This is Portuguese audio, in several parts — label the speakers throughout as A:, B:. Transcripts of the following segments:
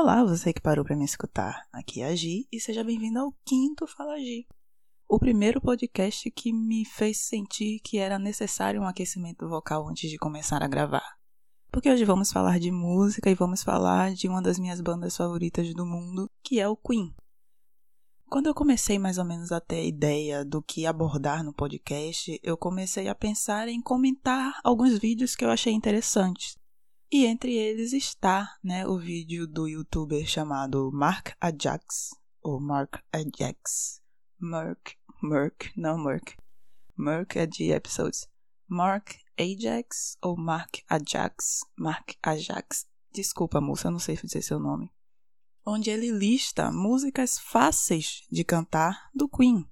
A: Olá, você que parou para me escutar. Aqui é a Gi e seja bem-vindo ao quinto Fala Gi. O primeiro podcast que me fez sentir que era necessário um aquecimento vocal antes de começar a gravar. Porque hoje vamos falar de música e vamos falar de uma das minhas bandas favoritas do mundo, que é o Queen. Quando eu comecei mais ou menos a ter ideia do que abordar no podcast, eu comecei a pensar em comentar alguns vídeos que eu achei interessantes. E entre eles está né, o vídeo do youtuber chamado Mark Ajax, ou Mark Ajax. Merk, Merk, não Merk. Merk é de episodes. Mark Ajax ou Mark Ajax? Mark Ajax. Desculpa, moça, eu não sei dizer seu nome. Onde ele lista músicas fáceis de cantar do Queen.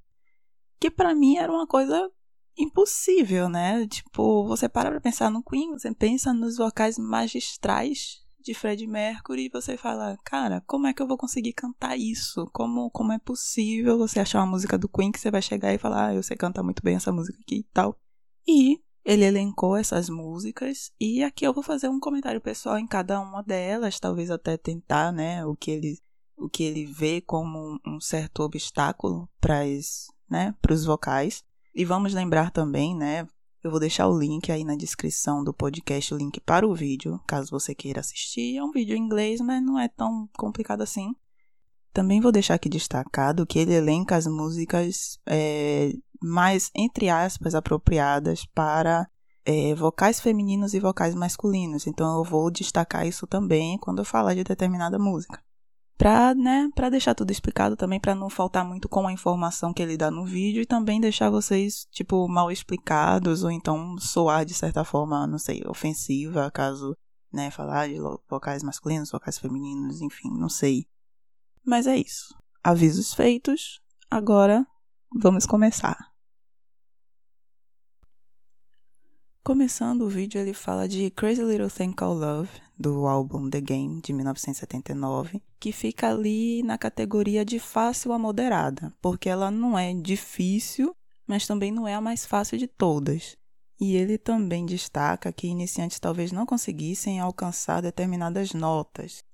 A: Que para mim era uma coisa impossível, né? Tipo, você para pra pensar no Queen, você pensa nos vocais magistrais de Fred Mercury e você fala, cara, como é que eu vou conseguir cantar isso? Como, como é possível você achar uma música do Queen que você vai chegar e falar, ah, eu sei cantar muito bem essa música aqui e tal. E ele elencou essas músicas e aqui eu vou fazer um comentário pessoal em cada uma delas, talvez até tentar, né, o que ele o que ele vê como um certo obstáculo para né, os vocais. E vamos lembrar também, né? Eu vou deixar o link aí na descrição do podcast, o link para o vídeo, caso você queira assistir. É um vídeo em inglês, mas não é tão complicado assim. Também vou deixar aqui destacado que ele elenca as músicas é, mais, entre aspas, apropriadas para é, vocais femininos e vocais masculinos. Então eu vou destacar isso também quando eu falar de determinada música para né, pra deixar tudo explicado também, para não faltar muito com a informação que ele dá no vídeo e também deixar vocês, tipo, mal explicados ou então soar de certa forma, não sei, ofensiva, caso, né, falar de vocais masculinos, vocais femininos, enfim, não sei. Mas é isso. Avisos feitos, agora vamos começar. Começando o vídeo, ele fala de Crazy Little Thing Called Love, do álbum The Game, de 1979, que fica ali na categoria de fácil a moderada, porque ela não é difícil, mas também não é a mais fácil de todas. E ele também destaca que iniciantes talvez não conseguissem alcançar determinadas notas,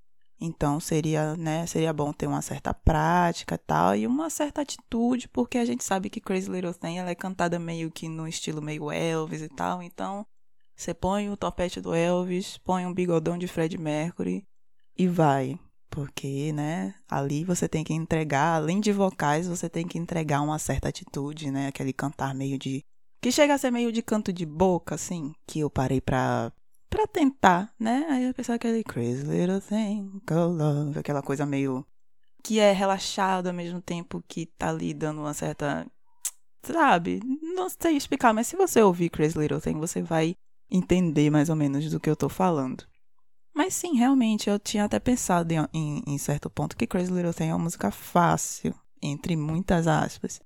A: então seria, né, seria bom ter uma certa prática tal, e uma certa atitude, porque a gente sabe que Crazy Little Thing ela é cantada meio que no estilo meio Elvis e tal, então você põe o topete do Elvis, põe um bigodão de Fred Mercury e vai. Porque, né, ali você tem que entregar, além de vocais, você tem que entregar uma certa atitude, né, aquele cantar meio de que chega a ser meio de canto de boca, assim, que eu parei pra, pra tentar, né? Aí eu pensava aquele crazy little thing called love, aquela coisa meio que é relaxado ao mesmo tempo que tá ali dando uma certa sabe? Não sei explicar, mas se você ouvir Crazy Little Thing, você vai entender mais ou menos do que eu tô falando. Mas sim, realmente, eu tinha até pensado em, em, em certo ponto que Crazy Little Thing é uma música fácil, entre muitas aspas.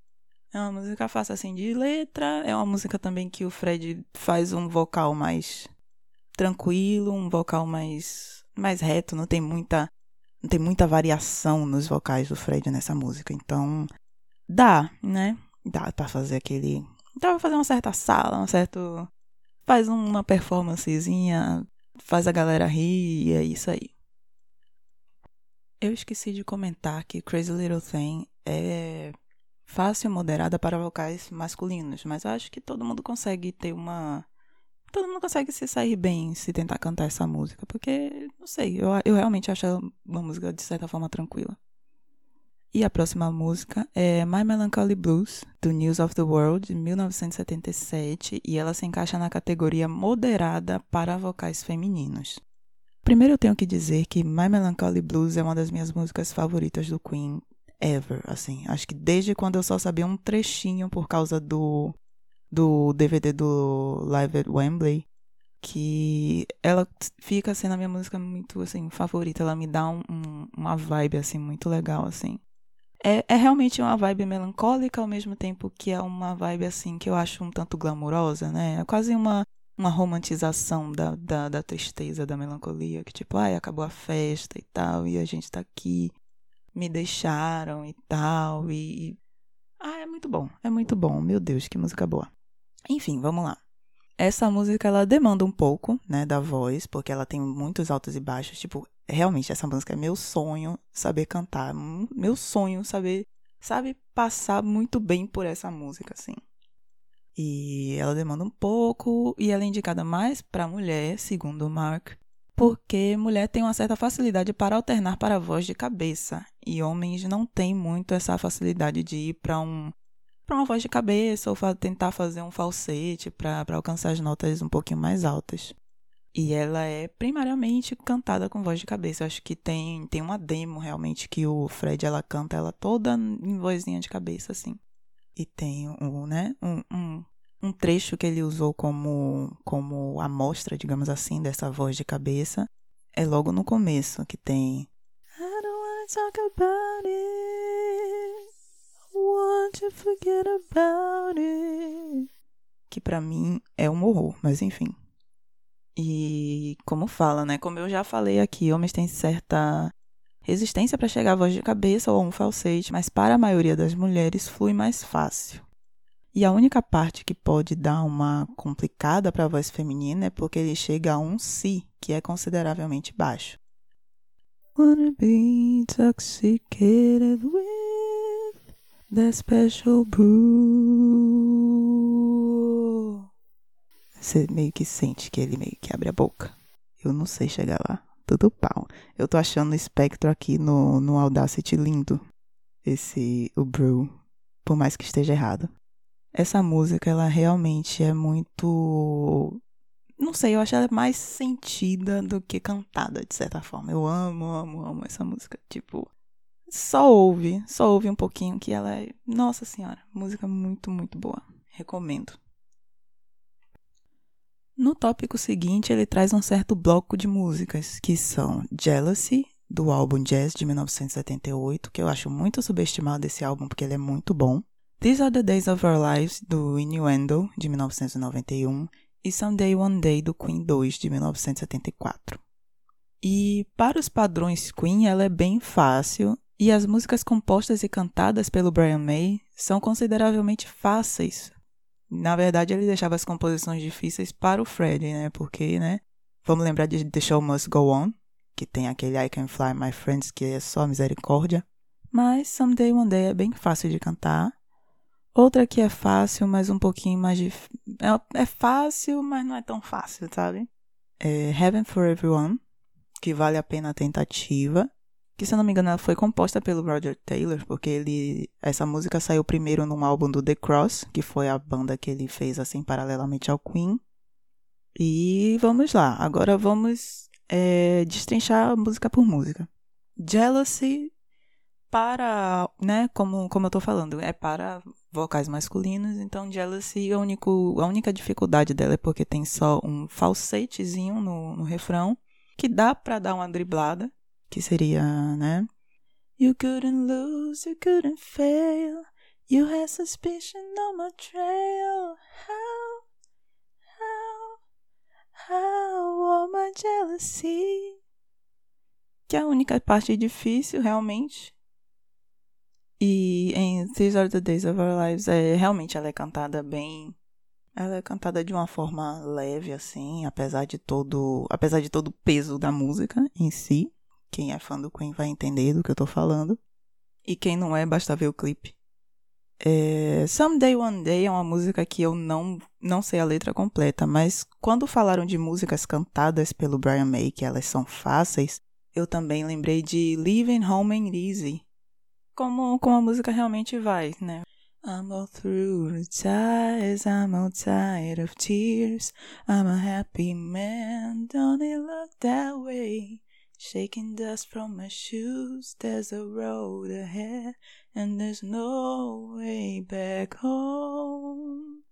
A: É uma música fácil assim de letra, é uma música também que o Fred faz um vocal mais tranquilo, um vocal mais mais reto, não tem muita não tem muita variação nos vocais do Fred nessa música. Então, dá, né? Dá para fazer aquele, dá pra fazer uma certa sala, um certo faz uma performancezinha, faz a galera rir e é isso aí. Eu esqueci de comentar que Crazy Little Thing é fácil moderada para vocais masculinos, mas eu acho que todo mundo consegue ter uma todo mundo consegue se sair bem se tentar cantar essa música, porque, não sei, eu, eu realmente acho uma música de certa forma tranquila. E a próxima música é My Melancholy Blues, do News of the World, de 1977, e ela se encaixa na categoria moderada para vocais femininos. Primeiro eu tenho que dizer que My Melancholy Blues é uma das minhas músicas favoritas do Queen ever, assim. Acho que desde quando eu só sabia um trechinho por causa do do DVD do Live at Wembley, que ela fica sendo a minha música muito, assim, favorita. Ela me dá um, um, uma vibe, assim, muito legal, assim. É, é realmente uma vibe melancólica ao mesmo tempo que é uma vibe, assim, que eu acho um tanto glamurosa, né? É quase uma, uma romantização da, da, da tristeza, da melancolia. Que tipo, ai, acabou a festa e tal, e a gente tá aqui, me deixaram e tal, e... Ah, é muito bom, é muito bom. Meu Deus, que música boa. Enfim, vamos lá. Essa música ela demanda um pouco, né, da voz, porque ela tem muitos altos e baixos. Tipo, realmente essa música é meu sonho saber cantar, meu sonho saber, sabe, passar muito bem por essa música assim. E ela demanda um pouco e ela é indicada mais para mulher, segundo o Mark, porque mulher tem uma certa facilidade para alternar para a voz de cabeça e homens não têm muito essa facilidade de ir para um para uma voz de cabeça ou tentar fazer um falsete para alcançar as notas um pouquinho mais altas. E ela é primariamente cantada com voz de cabeça. Eu acho que tem, tem uma demo realmente que o Fred ela canta ela toda em vozinha de cabeça, assim. E tem um, né, um, um, um trecho que ele usou como, como amostra, digamos assim, dessa voz de cabeça. É logo no começo que tem. I don't wanna talk about it. I want to forget about it. Que para mim é um horror, mas enfim. E como fala, né? Como eu já falei aqui, homens têm certa resistência para chegar à voz de cabeça ou a um falsete, mas para a maioria das mulheres flui mais fácil. E a única parte que pode dar uma complicada para a voz feminina é porque ele chega a um si, que é consideravelmente baixo. Wanna be intoxicated with that special brew. Você meio que sente que ele meio que abre a boca. Eu não sei chegar lá. Tudo pau. Eu tô achando o espectro aqui no, no Audacity lindo. Esse, o Brew. Por mais que esteja errado. Essa música, ela realmente é muito. Não sei, eu acho ela mais sentida do que cantada, de certa forma. Eu amo, amo, amo essa música. Tipo, só ouve, só ouve um pouquinho que ela é. Nossa Senhora, música muito, muito boa. Recomendo. No tópico seguinte, ele traz um certo bloco de músicas, que são Jealousy, do álbum Jazz de 1978, que eu acho muito subestimado esse álbum porque ele é muito bom. These Are the Days of Our Lives, do Innuendo, de 1991, e Someday One Day, do Queen 2, de 1974. E para os padrões Queen, ela é bem fácil, e as músicas compostas e cantadas pelo Brian May são consideravelmente fáceis na verdade, ele deixava as composições difíceis para o Fred, né? Porque, né? Vamos lembrar de The Show Must Go On, que tem aquele I Can Fly My Friends, que é só misericórdia. Mas Someday One Day é bem fácil de cantar. Outra que é fácil, mas um pouquinho mais difícil. É, é fácil, mas não é tão fácil, sabe? É Heaven for Everyone, que vale a pena a tentativa que se eu não me engano foi composta pelo Roger Taylor, porque ele essa música saiu primeiro num álbum do The Cross, que foi a banda que ele fez assim paralelamente ao Queen. E vamos lá, agora vamos é, destrinchar música por música. Jealousy para, né, como, como eu tô falando, é para vocais masculinos, então Jealousy, a, único, a única dificuldade dela é porque tem só um falsetezinho no, no refrão, que dá para dar uma driblada, que seria, né? You couldn't lose, you couldn't fail. You had suspicion on my trail. How, how, how, all my jealousy. Que é a única parte difícil, realmente. E em These Are the Days of Our Lives, é, realmente ela é cantada bem. Ela é cantada de uma forma leve, assim, apesar de todo. Apesar de todo o peso da música em si. Quem é fã do Queen vai entender do que eu tô falando. E quem não é, basta ver o clipe. É, Someday One Day é uma música que eu não, não sei a letra completa, mas quando falaram de músicas cantadas pelo Brian May, que elas são fáceis, eu também lembrei de Living Home and Easy. Como, como a música realmente vai, né? I'm all through the ties, I'm all tired of tears. I'm a happy man, don't it look that way? Shaking dust from my shoes, there's a road ahead, and there's no way back home.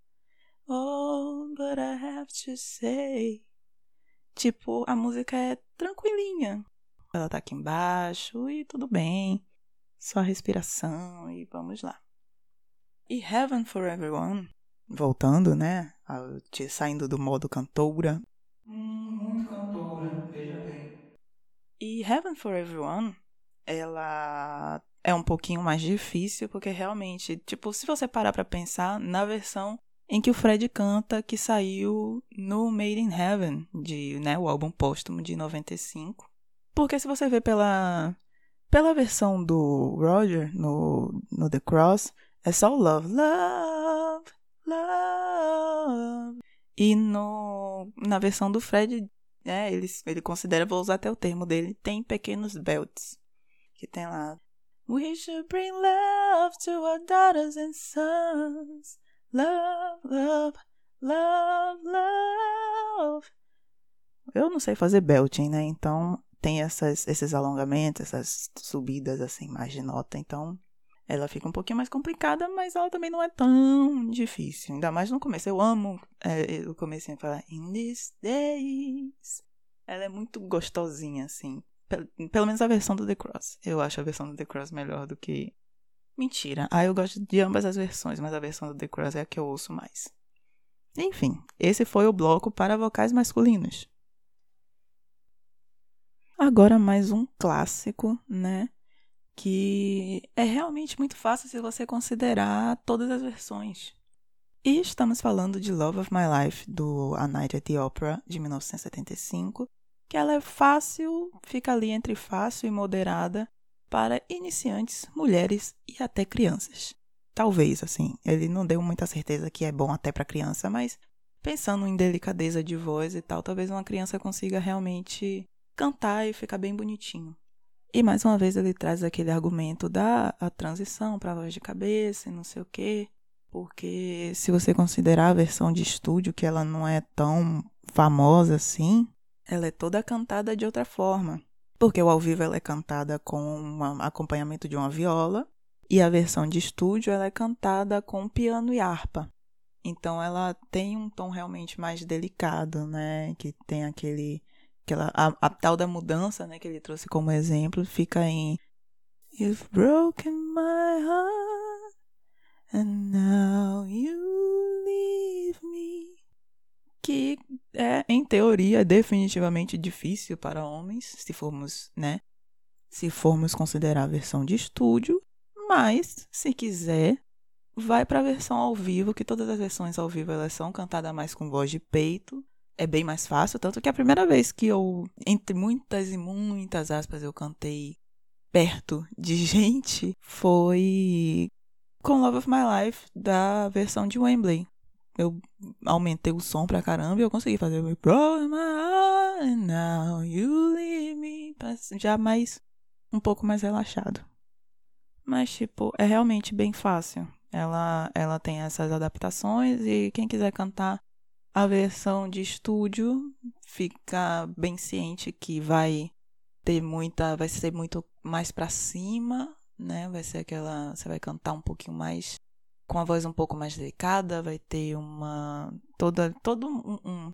A: Oh, but I have to say. Tipo, a música é tranquilinha. Ela tá aqui embaixo e tudo bem. Só respiração e vamos lá. E Heaven for Everyone, voltando, né? Saindo do modo cantora. Hum, cantora. E Heaven for Everyone, ela é um pouquinho mais difícil, porque realmente, tipo, se você parar pra pensar na versão em que o Fred canta, que saiu no Made in Heaven, de, né, o álbum póstumo de 95. Porque se você vê pela, pela versão do Roger no, no The Cross, é só o love, love, love. E no, na versão do Fred, é, ele, ele considera, vou usar até o termo dele, tem pequenos belts. Que tem lá. We should bring love to our daughters and sons. Love, love, love, love. Eu não sei fazer belting, né? Então tem essas, esses alongamentos, essas subidas assim mais de nota. Então ela fica um pouquinho mais complicada, mas ela também não é tão difícil. Ainda mais no começo. Eu amo é, o começo de falar In these days. Ela é muito gostosinha, assim. Pelo, pelo menos a versão do The Cross. Eu acho a versão do The Cross melhor do que. Mentira. Ah, eu gosto de ambas as versões, mas a versão do The Cross é a que eu ouço mais. Enfim, esse foi o bloco para vocais masculinos. Agora mais um clássico, né? Que é realmente muito fácil se você considerar todas as versões. E estamos falando de Love of My Life, do A Night at the Opera, de 1975, que ela é fácil, fica ali entre fácil e moderada para iniciantes, mulheres e até crianças. Talvez, assim, ele não deu muita certeza que é bom até para criança, mas pensando em delicadeza de voz e tal, talvez uma criança consiga realmente cantar e ficar bem bonitinho. E mais uma vez ele traz aquele argumento da a transição para voz de cabeça e não sei o quê. Porque se você considerar a versão de estúdio, que ela não é tão famosa assim, ela é toda cantada de outra forma. Porque o ao vivo ela é cantada com um acompanhamento de uma viola e a versão de estúdio ela é cantada com piano e harpa. Então ela tem um tom realmente mais delicado, né? Que tem aquele aquela a, a, tal da mudança, né, que ele trouxe como exemplo, fica em You've broken my heart and now you leave me. Que é, em teoria, definitivamente difícil para homens, se formos, né, se formos considerar a versão de estúdio, mas se quiser, vai para a versão ao vivo, que todas as versões ao vivo elas são cantadas mais com voz de peito é bem mais fácil, tanto que a primeira vez que eu, entre muitas e muitas aspas, eu cantei perto de gente foi com Love of My Life da versão de Wembley. Eu aumentei o som pra caramba e eu consegui fazer and now you leave me já mais um pouco mais relaxado. Mas tipo, é realmente bem fácil. Ela ela tem essas adaptações e quem quiser cantar a versão de estúdio fica bem ciente que vai ter muita, vai ser muito mais para cima, né? Vai ser aquela, você vai cantar um pouquinho mais com a voz um pouco mais delicada, vai ter uma toda todo um, um,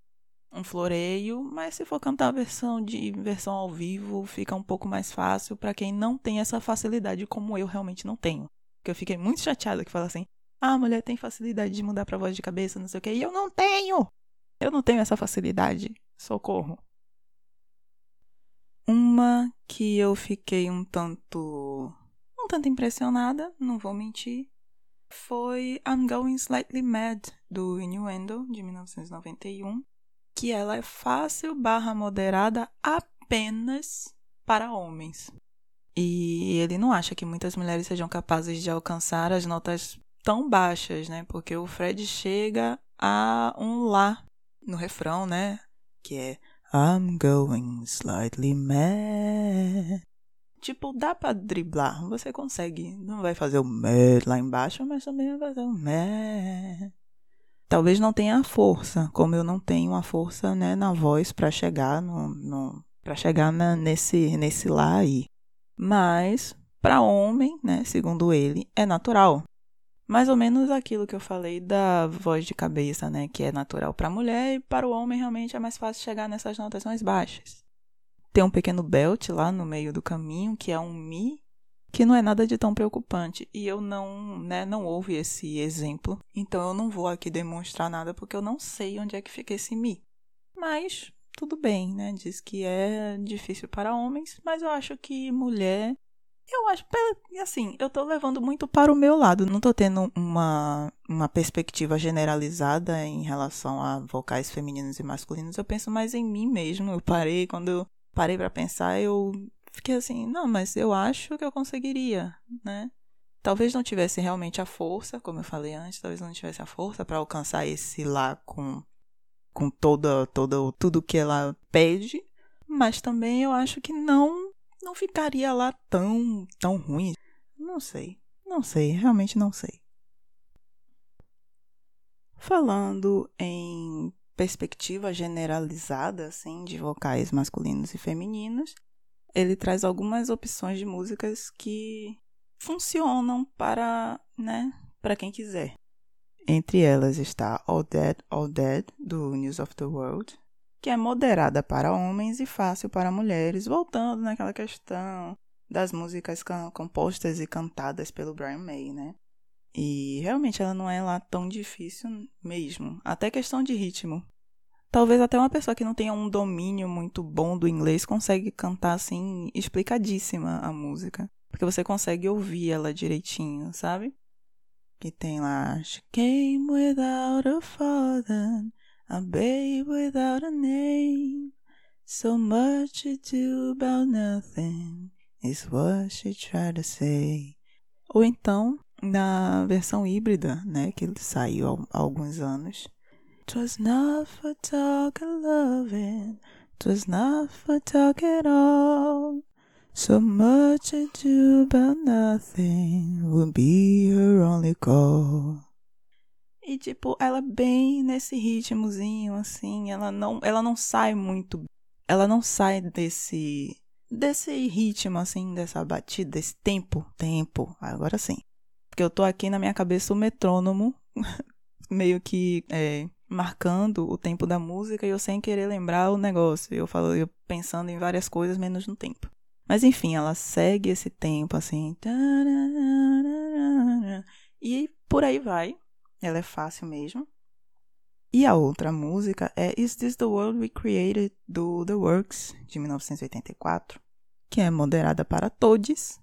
A: um floreio, mas se for cantar a versão de versão ao vivo, fica um pouco mais fácil para quem não tem essa facilidade como eu realmente não tenho. Porque eu fiquei muito chateada que fala assim: ah, a mulher tem facilidade de mudar pra voz de cabeça, não sei o quê. E eu não tenho! Eu não tenho essa facilidade. Socorro. Uma que eu fiquei um tanto. um tanto impressionada, não vou mentir, foi I'm Going Slightly Mad, do Innuendo, de 1991. Que ela é fácil barra moderada apenas para homens. E ele não acha que muitas mulheres sejam capazes de alcançar as notas tão baixas, né? Porque o Fred chega a um Lá no refrão, né? Que é I'm going slightly mad. Tipo, dá pra driblar, você consegue. Não vai fazer o mad lá embaixo, mas também vai fazer o mad. Talvez não tenha a força, como eu não tenho a força, né, na voz para chegar no, no para chegar na, nesse nesse lá aí. Mas para homem, né, segundo ele, é natural mais ou menos aquilo que eu falei da voz de cabeça, né, que é natural para a mulher e para o homem realmente é mais fácil chegar nessas notas mais baixas. Tem um pequeno belt lá no meio do caminho, que é um mi, que não é nada de tão preocupante. E eu não, né, não houve esse exemplo, então eu não vou aqui demonstrar nada porque eu não sei onde é que fica esse mi. Mas tudo bem, né? Diz que é difícil para homens, mas eu acho que mulher eu acho, assim, eu tô levando muito para o meu lado. Não tô tendo uma, uma perspectiva generalizada em relação a vocais femininos e masculinos. Eu penso mais em mim mesmo. Eu parei quando eu parei para pensar, eu fiquei assim, não, mas eu acho que eu conseguiria, né? Talvez não tivesse realmente a força, como eu falei antes, talvez não tivesse a força para alcançar esse lá com com toda toda tudo que ela pede, mas também eu acho que não não ficaria lá tão tão ruim. Não sei, não sei, realmente não sei. Falando em perspectiva generalizada assim de vocais masculinos e femininos, ele traz algumas opções de músicas que funcionam para, né, para quem quiser. Entre elas está All Dead, All Dead, do News of the World, que é moderada para homens e fácil para mulheres, voltando naquela questão das músicas compostas e cantadas pelo Brian May, né? E realmente ela não é lá tão difícil mesmo. Até questão de ritmo. Talvez até uma pessoa que não tenha um domínio muito bom do inglês consegue cantar assim explicadíssima a música. Porque você consegue ouvir ela direitinho, sabe? Que tem lá She came without a father, a babe without a name. So much to do about nothing is what she tried to say. Ou então, na versão híbrida, né, que saiu há alguns anos. Twas not for talk and loving, twas not for talk at all. So much ado about nothing would be her only call. E tipo, ela bem nesse ritmozinho assim, ela não, ela não sai muito, ela não sai desse desse ritmo assim, dessa batida, desse tempo, tempo, agora sim. Porque eu tô aqui na minha cabeça o metrônomo, meio que é, marcando o tempo da música e eu sem querer lembrar o negócio. Eu falo, eu pensando em várias coisas menos no tempo. Mas enfim, ela segue esse tempo assim. E por aí vai. Ela é fácil mesmo. E a outra música é Is This the World We Created do The Works, de 1984, que é moderada para todos,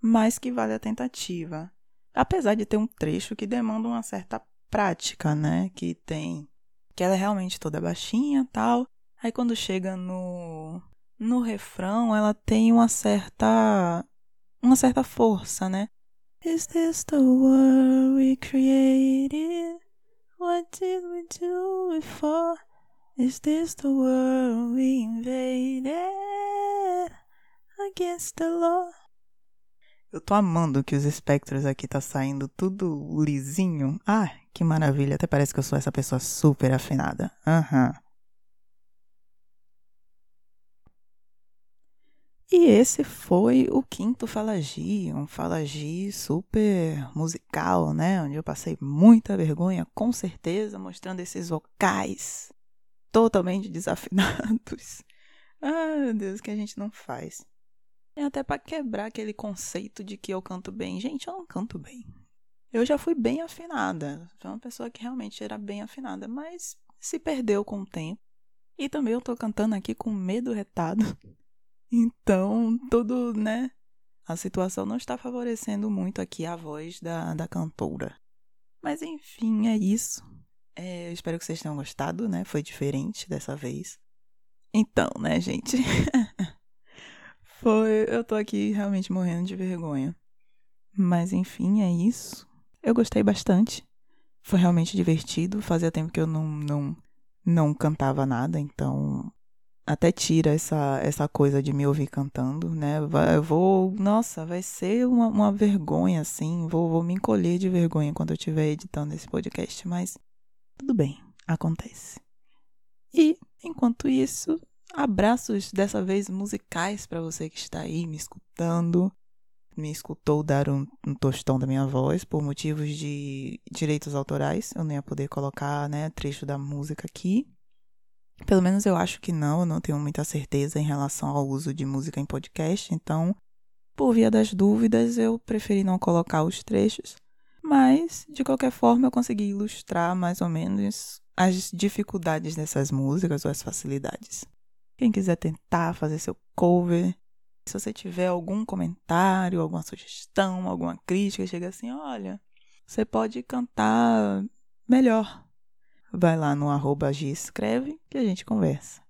A: mas que vale a tentativa apesar de ter um trecho que demanda uma certa prática, né? Que tem. Que ela é realmente toda baixinha tal. Aí quando chega no. No refrão, ela tem uma certa. Uma certa força, né? Is this the world we created? What did we do before? Is this the world we invaded? Against the law? Eu tô amando que os espectros aqui tá saindo tudo lisinho. Ah, que maravilha. Até parece que eu sou essa pessoa super afinada. Aham. Uhum. E esse foi o quinto Falagi, um Falagi super musical, né? Onde eu passei muita vergonha, com certeza, mostrando esses vocais totalmente desafinados. Ah, Deus, que a gente não faz. É até para quebrar aquele conceito de que eu canto bem. Gente, eu não canto bem. Eu já fui bem afinada. Foi uma pessoa que realmente era bem afinada, mas se perdeu com o tempo. E também eu tô cantando aqui com medo retado. Então, tudo, né? A situação não está favorecendo muito aqui a voz da, da cantora. Mas enfim, é isso. É, eu espero que vocês tenham gostado, né? Foi diferente dessa vez. Então, né, gente? Foi. Eu tô aqui realmente morrendo de vergonha. Mas enfim, é isso. Eu gostei bastante. Foi realmente divertido. Fazia tempo que eu não, não, não cantava nada, então até tira essa, essa coisa de me ouvir cantando, né? Eu vou. Nossa, vai ser uma, uma vergonha, assim. Vou, vou me encolher de vergonha quando eu estiver editando esse podcast, mas tudo bem, acontece. E, enquanto isso, Abraços dessa vez musicais para você que está aí me escutando. Me escutou dar um, um, tostão da minha voz por motivos de direitos autorais. Eu nem ia poder colocar, né, trecho da música aqui. Pelo menos eu acho que não, eu não tenho muita certeza em relação ao uso de música em podcast, então, por via das dúvidas, eu preferi não colocar os trechos. Mas, de qualquer forma, eu consegui ilustrar mais ou menos as dificuldades dessas músicas ou as facilidades. Quem quiser tentar fazer seu cover, se você tiver algum comentário, alguma sugestão, alguma crítica, chega assim, olha, você pode cantar melhor. Vai lá no arroba escreve que a gente conversa.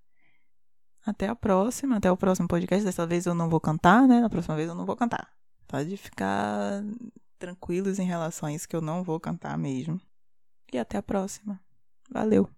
A: Até a próxima, até o próximo podcast. Dessa vez eu não vou cantar, né? Na próxima vez eu não vou cantar. Pode ficar tranquilos em relação a isso que eu não vou cantar mesmo. E até a próxima. Valeu!